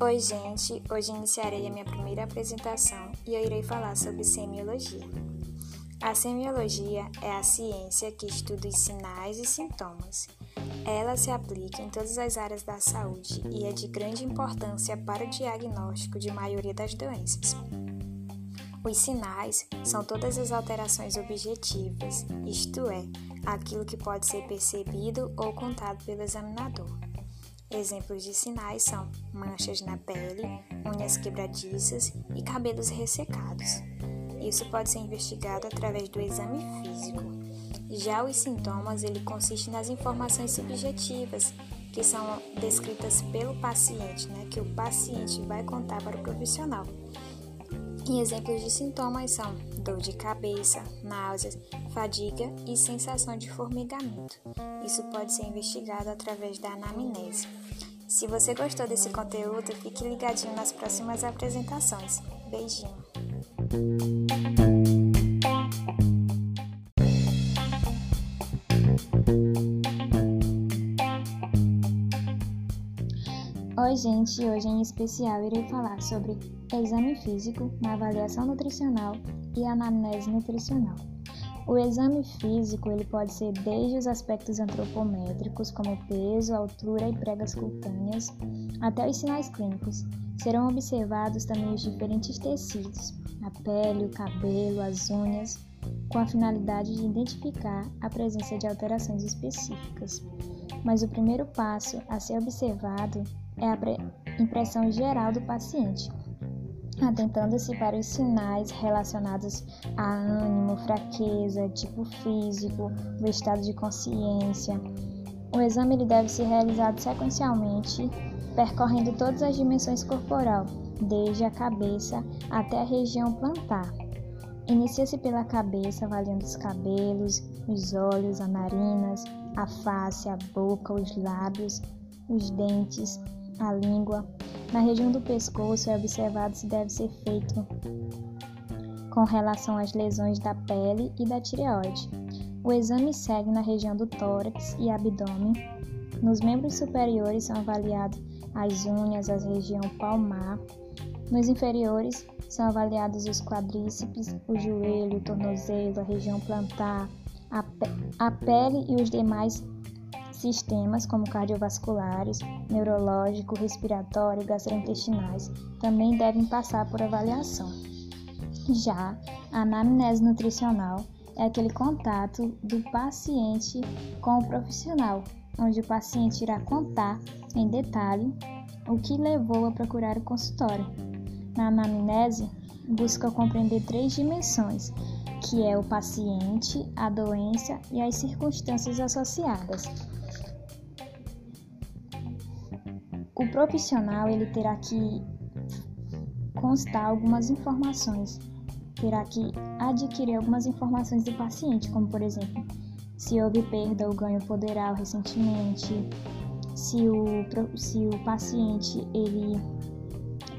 Oi, gente! Hoje iniciarei a minha primeira apresentação e eu irei falar sobre semiologia. A semiologia é a ciência que estuda os sinais e sintomas. Ela se aplica em todas as áreas da saúde e é de grande importância para o diagnóstico de maioria das doenças. Os sinais são todas as alterações objetivas, isto é, aquilo que pode ser percebido ou contado pelo examinador. Exemplos de sinais são manchas na pele, unhas quebradiças e cabelos ressecados. Isso pode ser investigado através do exame físico. Já os sintomas, ele consiste nas informações subjetivas que são descritas pelo paciente, né, que o paciente vai contar para o profissional. E exemplos de sintomas são dor de cabeça, náuseas, fadiga e sensação de formigamento. Isso pode ser investigado através da anamnese. Se você gostou desse conteúdo, fique ligadinho nas próximas apresentações. Beijinho! Oi, gente! Hoje em especial irei falar sobre exame físico na avaliação nutricional e anamnese nutricional. O exame físico ele pode ser desde os aspectos antropométricos, como peso, altura e pregas cutâneas, até os sinais clínicos. Serão observados também os diferentes tecidos, a pele, o cabelo, as unhas, com a finalidade de identificar a presença de alterações específicas. Mas o primeiro passo a ser observado é a impressão geral do paciente, atentando-se para os sinais relacionados a ânimo, fraqueza, tipo físico, o estado de consciência. O exame deve ser realizado sequencialmente, percorrendo todas as dimensões corporal, desde a cabeça até a região plantar. Inicia-se pela cabeça, avaliando os cabelos, os olhos, as narinas, a face, a boca, os lábios, os dentes, a língua. Na região do pescoço é observado se deve ser feito com relação às lesões da pele e da tireoide. O exame segue na região do tórax e abdômen. Nos membros superiores são avaliados as unhas, a região palmar. Nos inferiores são avaliados os quadríceps, o joelho, o tornozelo, a região plantar, a, pe a pele e os demais sistemas como cardiovasculares, neurológico, respiratório e gastrointestinais também devem passar por avaliação. Já a anamnese nutricional é aquele contato do paciente com o profissional, onde o paciente irá contar em detalhe o que levou a procurar o consultório. Na anamnese, busca compreender três dimensões, que é o paciente, a doença e as circunstâncias associadas. O profissional ele terá que constar algumas informações, terá que adquirir algumas informações do paciente, como por exemplo, se houve perda ou ganho poderal recentemente, se o, se o paciente ele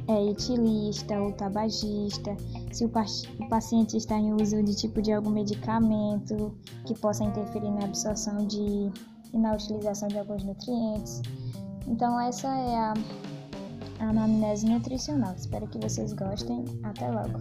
é etilista ou tabagista, se o, o paciente está em uso de tipo de algum medicamento que possa interferir na absorção de e na utilização de alguns nutrientes. Então essa é a, a anamnese nutricional. Espero que vocês gostem. Até logo!